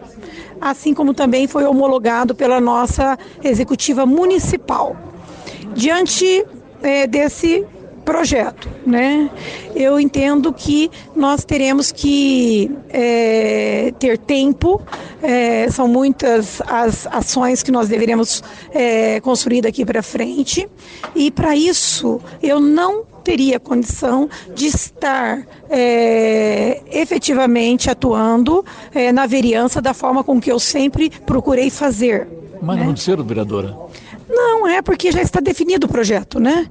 assim como também foi homologado pela nossa executiva municipal. Diante é, desse projeto, né? Eu entendo que nós teremos que é, ter tempo, é, são muitas as ações que nós deveremos é, construir daqui para frente, e para isso eu não teria condição de estar é, efetivamente atuando é, na vereança da forma com que eu sempre procurei fazer. Mas né? muito cedo, vereadora. Não, é porque já está definido o projeto, né?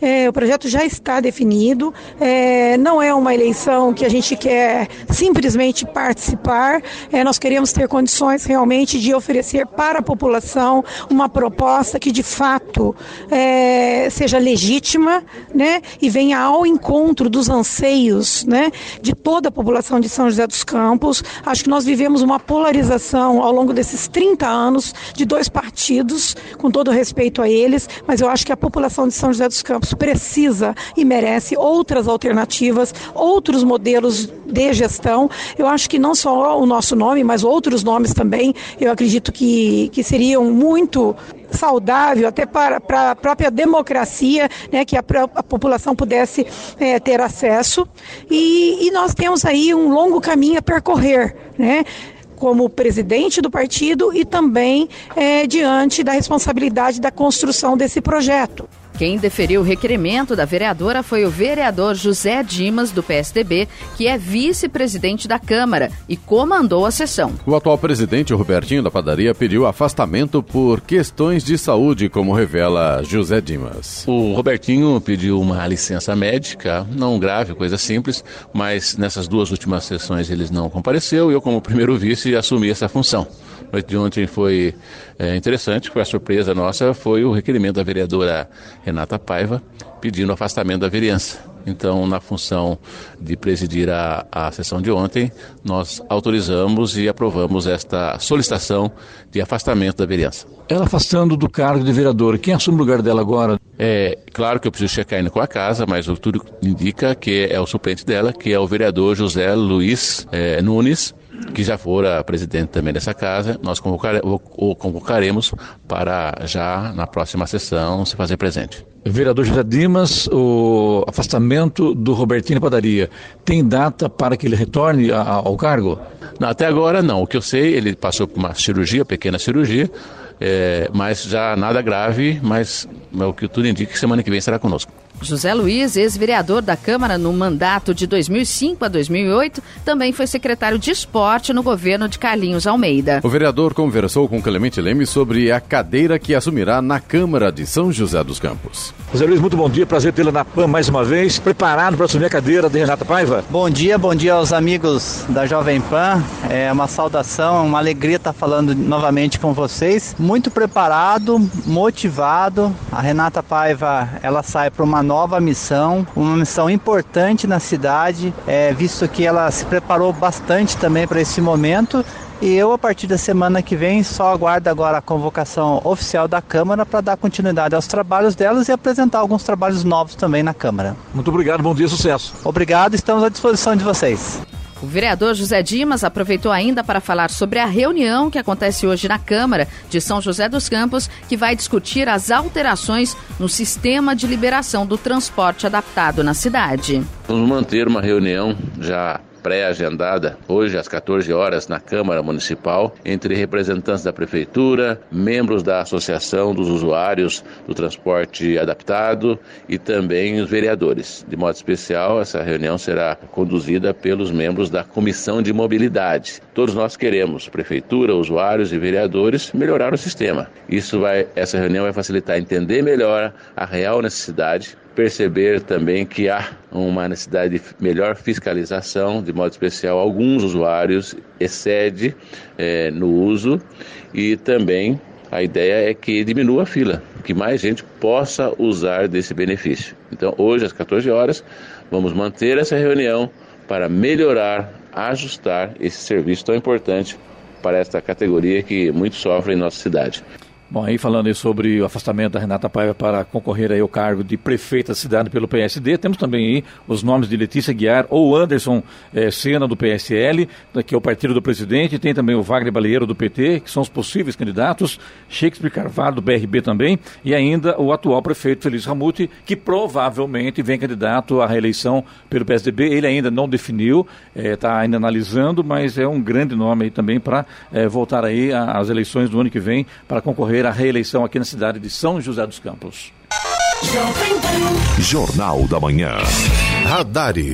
É, o projeto já está definido. É, não é uma eleição que a gente quer simplesmente participar. É, nós queremos ter condições realmente de oferecer para a população uma proposta que de fato é, seja legítima, né? E venha ao encontro dos anseios, né? De toda a população de São José dos Campos. Acho que nós vivemos uma polarização ao longo desses 30 anos de dois partidos, com todo respeito a eles, mas eu acho que a população de São José dos Campos precisa e merece outras alternativas, outros modelos de gestão. Eu acho que não só o nosso nome, mas outros nomes também, eu acredito que, que seriam muito saudável, até para, para a própria democracia, né, que a, a população pudesse é, ter acesso. E, e nós temos aí um longo caminho a percorrer, né? Como presidente do partido e também é, diante da responsabilidade da construção desse projeto. Quem deferiu o requerimento da vereadora foi o vereador José Dimas, do PSDB, que é vice-presidente da Câmara e comandou a sessão. O atual presidente, Robertinho da Padaria, pediu afastamento por questões de saúde, como revela José Dimas. O Robertinho pediu uma licença médica, não grave, coisa simples, mas nessas duas últimas sessões ele não compareceu e eu, como primeiro vice, assumi essa função noite de ontem foi é, interessante, foi a surpresa nossa, foi o requerimento da vereadora Renata Paiva pedindo afastamento da vereança. Então, na função de presidir a, a sessão de ontem, nós autorizamos e aprovamos esta solicitação de afastamento da vereança. Ela afastando do cargo de vereadora, quem assume o lugar dela agora? É claro que eu preciso checar ainda com a casa, mas o tudo indica que é o suplente dela, que é o vereador José Luiz é, Nunes, que já fora presidente também dessa casa, nós convocare, o convocaremos para já na próxima sessão se fazer presente. Vereador José Dimas, o afastamento do Robertinho Padaria, tem data para que ele retorne ao cargo? Não, até agora não. O que eu sei, ele passou por uma cirurgia, pequena cirurgia, é, mas já nada grave, mas o que tudo indica que semana que vem será conosco. José Luiz, ex-vereador da Câmara no mandato de 2005 a 2008, também foi secretário de esporte no governo de Carlinhos Almeida. O vereador conversou com Clemente Leme sobre a cadeira que assumirá na Câmara de São José dos Campos. José Luiz, muito bom dia, prazer tê-lo na PAN mais uma vez. Preparado para assumir a cadeira de Renata Paiva? Bom dia, bom dia aos amigos da Jovem Pan. É uma saudação, uma alegria estar falando novamente com vocês. Muito preparado, motivado. A Renata Paiva, ela sai para uma nova missão, uma missão importante na cidade, é, visto que ela se preparou bastante também para esse momento. E eu, a partir da semana que vem, só aguardo agora a convocação oficial da Câmara para dar continuidade aos trabalhos delas e apresentar alguns trabalhos novos também na Câmara. Muito obrigado, bom dia, sucesso. Obrigado, estamos à disposição de vocês. O vereador José Dimas aproveitou ainda para falar sobre a reunião que acontece hoje na Câmara de São José dos Campos, que vai discutir as alterações no sistema de liberação do transporte adaptado na cidade. Vamos manter uma reunião já pré-agendada hoje às 14 horas na Câmara Municipal entre representantes da Prefeitura, membros da Associação dos Usuários do Transporte Adaptado e também os vereadores. De modo especial, essa reunião será conduzida pelos membros da Comissão de Mobilidade. Todos nós queremos, Prefeitura, usuários e vereadores, melhorar o sistema. Isso vai, essa reunião vai facilitar entender melhor a real necessidade perceber também que há uma necessidade de melhor fiscalização, de modo especial, alguns usuários excede é, no uso e também a ideia é que diminua a fila, que mais gente possa usar desse benefício. Então, hoje às 14 horas, vamos manter essa reunião para melhorar, ajustar esse serviço tão importante para esta categoria que muito sofre em nossa cidade. Bom, aí falando aí sobre o afastamento da Renata Paiva para concorrer aí ao cargo de prefeita da cidade pelo PSD, temos também aí os nomes de Letícia Guiar ou Anderson eh, Sena do PSL, que é o partido do presidente, tem também o Wagner Baleiro do PT, que são os possíveis candidatos, Shakespeare Carvalho do BRB também, e ainda o atual prefeito Feliz Ramute, que provavelmente vem candidato à reeleição pelo PSDB, ele ainda não definiu, está eh, ainda analisando, mas é um grande nome aí também para eh, voltar aí às eleições do ano que vem para concorrer concorrer à reeleição aqui na cidade de São José dos Campos. Jornal da Manhã. Radares.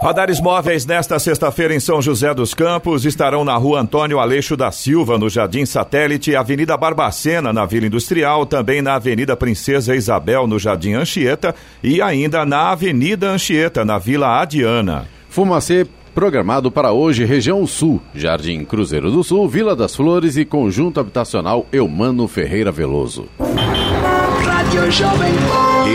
Radares móveis nesta sexta-feira em São José dos Campos estarão na rua Antônio Aleixo da Silva, no Jardim Satélite, Avenida Barbacena, na Vila Industrial, também na Avenida Princesa Isabel, no Jardim Anchieta e ainda na Avenida Anchieta, na Vila Adiana. Fumacê Programado para hoje, região sul, Jardim Cruzeiro do Sul, Vila das Flores e Conjunto Habitacional Eumano Ferreira Veloso.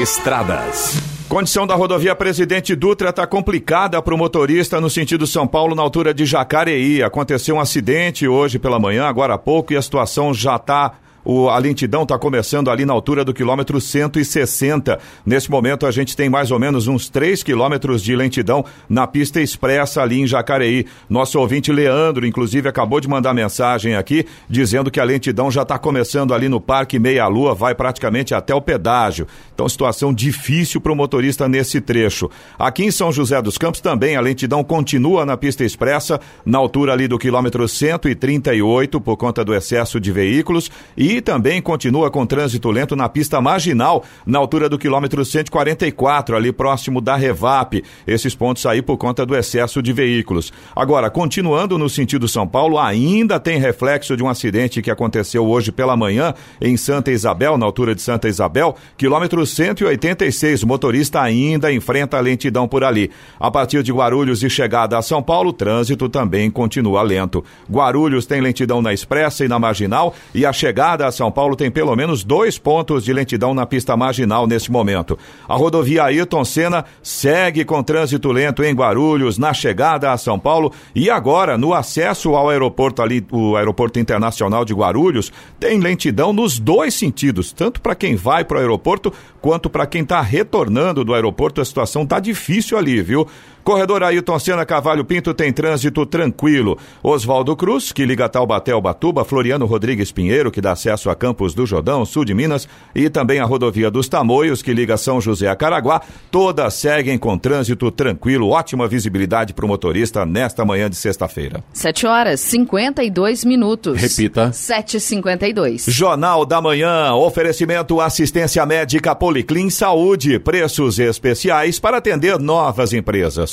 Estradas. Condição da rodovia Presidente Dutra está complicada para o motorista no sentido São Paulo, na altura de Jacareí. Aconteceu um acidente hoje pela manhã, agora há pouco, e a situação já está o, a lentidão está começando ali na altura do quilômetro 160. Nesse momento a gente tem mais ou menos uns 3 quilômetros de lentidão na pista expressa ali em Jacareí. Nosso ouvinte Leandro, inclusive, acabou de mandar mensagem aqui dizendo que a lentidão já está começando ali no Parque Meia Lua, vai praticamente até o pedágio. Então, situação difícil para o motorista nesse trecho. Aqui em São José dos Campos também a lentidão continua na pista expressa, na altura ali do quilômetro 138, por conta do excesso de veículos, e também continua com trânsito lento na pista marginal, na altura do quilômetro 144, ali próximo da Revap. Esses pontos aí por conta do excesso de veículos. Agora, continuando no sentido São Paulo, ainda tem reflexo de um acidente que aconteceu hoje pela manhã em Santa Isabel, na altura de Santa Isabel, quilômetro 186. O motorista ainda enfrenta lentidão por ali. A partir de Guarulhos e chegada a São Paulo, o trânsito também continua lento. Guarulhos tem lentidão na expressa e na marginal, e a chegada a São Paulo tem pelo menos dois pontos de lentidão na pista marginal neste momento. A rodovia Ayrton Senna segue com trânsito lento em Guarulhos, na chegada a São Paulo e agora no acesso ao aeroporto ali, o aeroporto internacional de Guarulhos, tem lentidão nos dois sentidos, tanto para quem vai para o aeroporto quanto para quem está retornando do aeroporto. A situação está difícil ali, viu? Corredor Ailton Senna Cavalho Pinto tem trânsito tranquilo. Oswaldo Cruz, que liga Taubaté ao Batuba, Floriano Rodrigues Pinheiro, que dá acesso a Campos do Jordão, sul de Minas, e também a rodovia dos Tamoios, que liga São José a Caraguá, todas seguem com trânsito tranquilo, ótima visibilidade para o motorista nesta manhã de sexta-feira. 7 horas 52 minutos. Repita. 7h52. Jornal da Manhã, oferecimento assistência médica Policlin Saúde, preços especiais para atender novas empresas.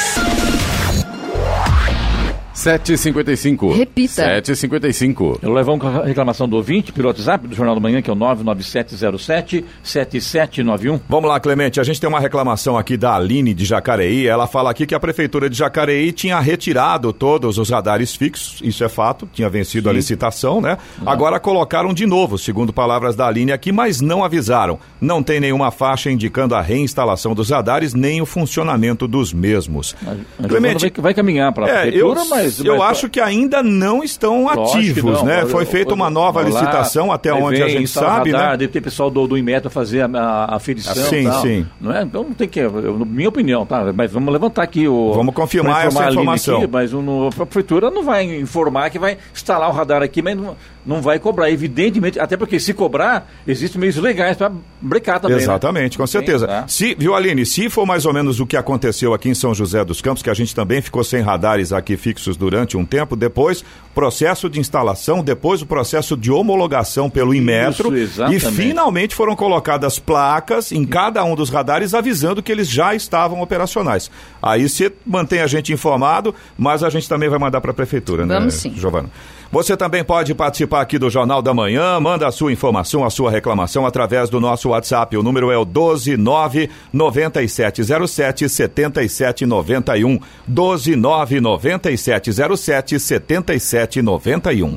7h55. Repita. 7h55. Eu levo uma reclamação do ouvinte pelo WhatsApp do Jornal da Manhã, que é o 99707-7791. Vamos lá, Clemente. A gente tem uma reclamação aqui da Aline de Jacareí. Ela fala aqui que a Prefeitura de Jacareí tinha retirado todos os radares fixos. Isso é fato. Tinha vencido a licitação, né? Agora colocaram de novo, segundo palavras da Aline aqui, mas não avisaram. Não tem nenhuma faixa indicando a reinstalação dos radares, nem o funcionamento dos mesmos. A Clemente, vai, vai caminhar para a É, Prefeitura, eu, mas... eu mas- acho que ainda não estão Lógico ativos, não. né? Foi feita uma nova lá, licitação, até onde a gente instala sabe, radar, né? Deve ter pessoal do, do IMET para fazer a, a, a aferição. Sim, tal, sim. Não é? Então não tem que. eu- minha opinião, tá? Mas vamos levantar aqui o. Vamos confirmar essa informação. Aqui, mas a prefeitura não vai informar que vai instalar o radar aqui, mas não, não vai cobrar. Evidentemente, até porque se cobrar, existem meios legais para brecar também. né? Exatamente, com certeza. tá? Se, viu, Aline, se for mais ou menos o que aconteceu aqui em São José dos Campos, que a gente também ficou sem radares aqui fixos durante um tempo, depois processo de instalação, depois o processo de homologação pelo Inmetro e exatamente. finalmente foram colocadas placas em cada um dos radares avisando que eles já estavam operacionais. Aí você mantém a gente informado, mas a gente também vai mandar para a prefeitura, né, Vamos sim. Giovana? Você também pode participar aqui do Jornal da Manhã, manda a sua informação, a sua reclamação através do nosso WhatsApp. O número é o 129 9707 7791. 1299707 7791.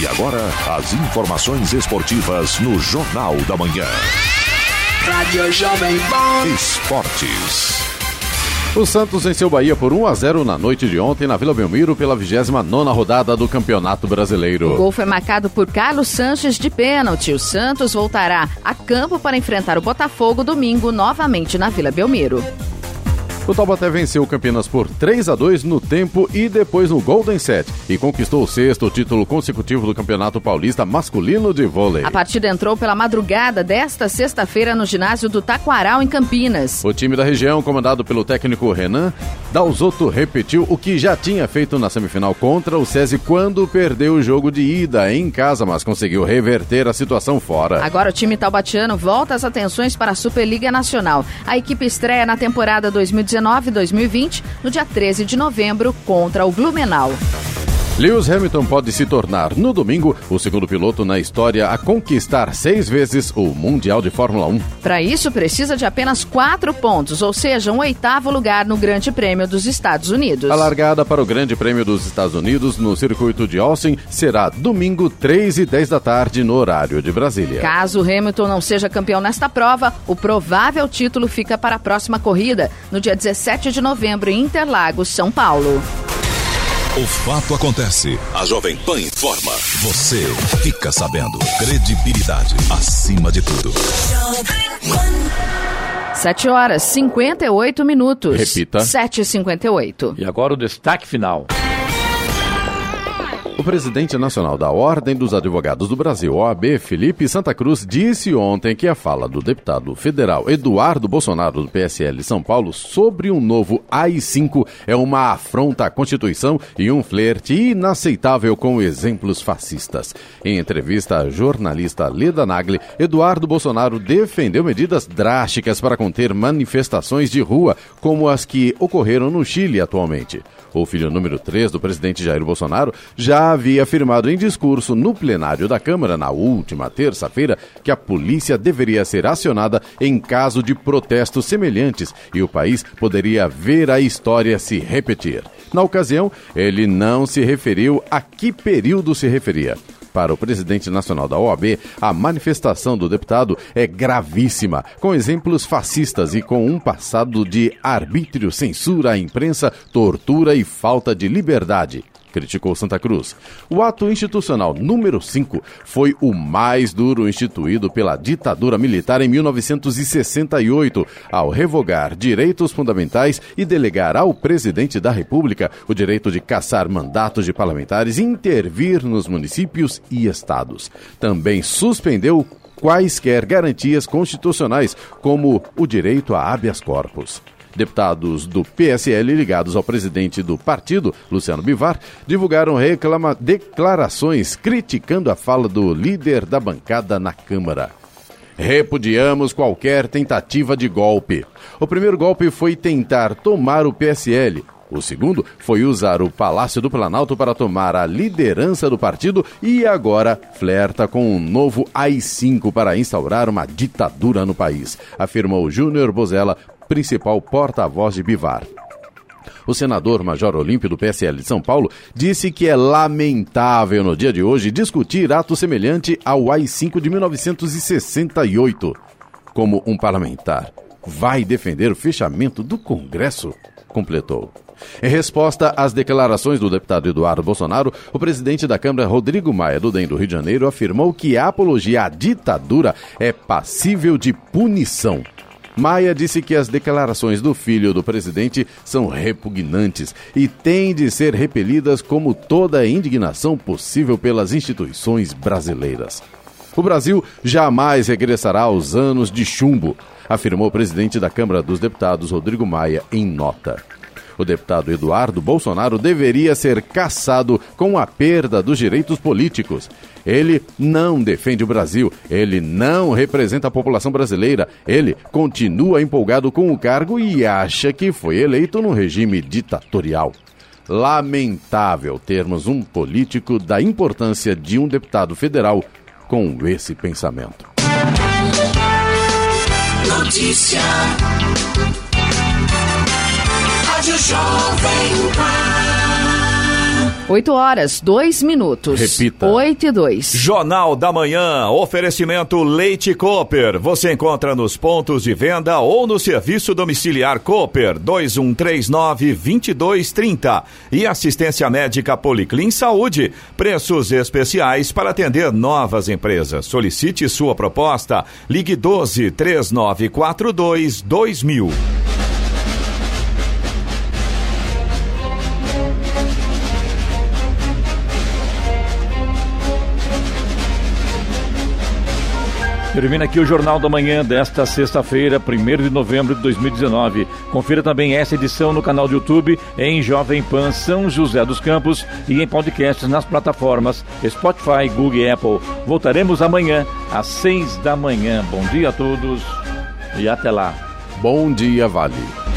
E agora, as informações esportivas no Jornal da Manhã. Rádio Jovem Pan. Esportes. O Santos venceu o Bahia por 1 a 0 na noite de ontem na Vila Belmiro pela 29ª rodada do Campeonato O Brasileiro. gol foi marcado por Carlos Sanches de pênalti. O Santos voltará a campo para enfrentar o Botafogo domingo novamente na Vila Belmiro. O Taubaté venceu o Campinas por 3 a 2 no tempo e depois no Golden Set e conquistou o sexto título consecutivo do Campeonato Paulista Masculino de Vôlei. A partida entrou pela madrugada desta sexta-feira no ginásio do Taquaral, em Campinas. O time da região, comandado pelo técnico Renan Dalzotto, repetiu o que já tinha feito na semifinal contra o SESI quando perdeu o jogo de ida em casa, mas conseguiu reverter a situação fora. Agora o time taubatiano volta as atenções para a Superliga Nacional. A equipe estreia na temporada 2019-2020 no dia 13 de novembro contra o Blumenau. Lewis Hamilton pode se tornar, no domingo, o segundo piloto na história a conquistar seis vezes o Mundial de Fórmula 1. Para isso, precisa de apenas quatro pontos, ou seja, um oitavo lugar no Grande Prêmio dos Estados Unidos. A largada para o Grande Prêmio dos Estados Unidos no circuito de Austin será domingo, 3 e 10 da tarde, no horário de Brasília. Caso Hamilton não seja campeão nesta prova, o provável título fica para a próxima corrida, no dia 17 de novembro, em Interlagos, São Paulo. O fato acontece. A Jovem Pan informa. Você fica sabendo. Credibilidade acima de tudo. 7 horas 58 minutos. Repita. 7h58. E agora o destaque final. O presidente nacional da Ordem dos Advogados do Brasil, OAB, Felipe Santa Cruz, disse ontem que a fala do deputado federal Eduardo Bolsonaro, do PSL São Paulo, sobre um novo AI-5 é uma afronta à Constituição e um flerte inaceitável com exemplos fascistas. Em entrevista à jornalista Leda Nagli, Eduardo Bolsonaro defendeu medidas drásticas para conter manifestações de rua, como as que ocorreram no Chile atualmente. O filho número 3 do presidente Jair Bolsonaro já havia afirmado em discurso no plenário da Câmara na última terça-feira que a polícia deveria ser acionada em caso de protestos semelhantes e o país poderia ver a história se repetir. Na ocasião, ele não se referiu a que período se referia. Para o presidente nacional da OAB, a manifestação do deputado é gravíssima, com exemplos fascistas e com um passado de arbítrio, censura à imprensa, tortura e falta de liberdade criticou Santa Cruz. O ato institucional número 5 foi o mais duro instituído pela ditadura militar em 1968, ao revogar direitos fundamentais e delegar ao presidente da República o direito de caçar mandatos de parlamentares e intervir nos municípios e estados. Também suspendeu quaisquer garantias constitucionais, como o direito a habeas corpus. Deputados do PSL ligados ao presidente do partido, Luciano Bivar, divulgaram reclama declarações criticando a fala do líder da bancada na Câmara. Repudiamos qualquer tentativa de golpe. O primeiro golpe foi tentar tomar o PSL. O segundo foi usar o Palácio do Planalto para tomar a liderança do partido e agora flerta com um novo AI-5 para instaurar uma ditadura no país, afirmou Júnior Bozella, principal porta-voz de Bivar. O senador Major Olímpio do PSL de São Paulo disse que é lamentável no dia de hoje discutir ato semelhante ao AI-5 de 1968. Como um parlamentar vai defender o fechamento do Congresso? Completou. Em resposta às declarações do deputado Eduardo Bolsonaro, o presidente da Câmara, Rodrigo Maia, do DEM do Rio de Janeiro, afirmou que a apologia à ditadura é passível de punição. Maia disse que as declarações do filho do presidente são repugnantes e têm de ser repelidas como toda a indignação possível pelas instituições brasileiras. O Brasil jamais regressará aos anos de chumbo, afirmou o presidente da Câmara dos Deputados, Rodrigo Maia, em nota. O deputado Eduardo Bolsonaro deveria ser caçado com a perda dos direitos políticos. Ele não defende o Brasil, ele não representa a população brasileira, ele continua empolgado com o cargo e acha que foi eleito num regime ditatorial. Lamentável termos um político da importância de um deputado federal com esse pensamento. Notícia. Jovem Pan. 8 horas, 2 minutos. Repita. 8 e 2. Jornal da Manhã, oferecimento Leite Cooper. Você encontra nos pontos de venda ou no serviço domiciliar Cooper 2139-2230. E assistência médica Policlin Saúde. Preços especiais para atender novas empresas. Solicite sua proposta. Ligue 12 3942 2000. Termina aqui o Jornal da Manhã desta sexta-feira, 1 de novembro de 2019. Confira também essa edição no canal do YouTube em Jovem Pan São José dos Campos e em podcasts nas plataformas Spotify, Google e Apple. Voltaremos amanhã às seis da manhã. Bom dia a todos e até lá. Bom dia, Vale.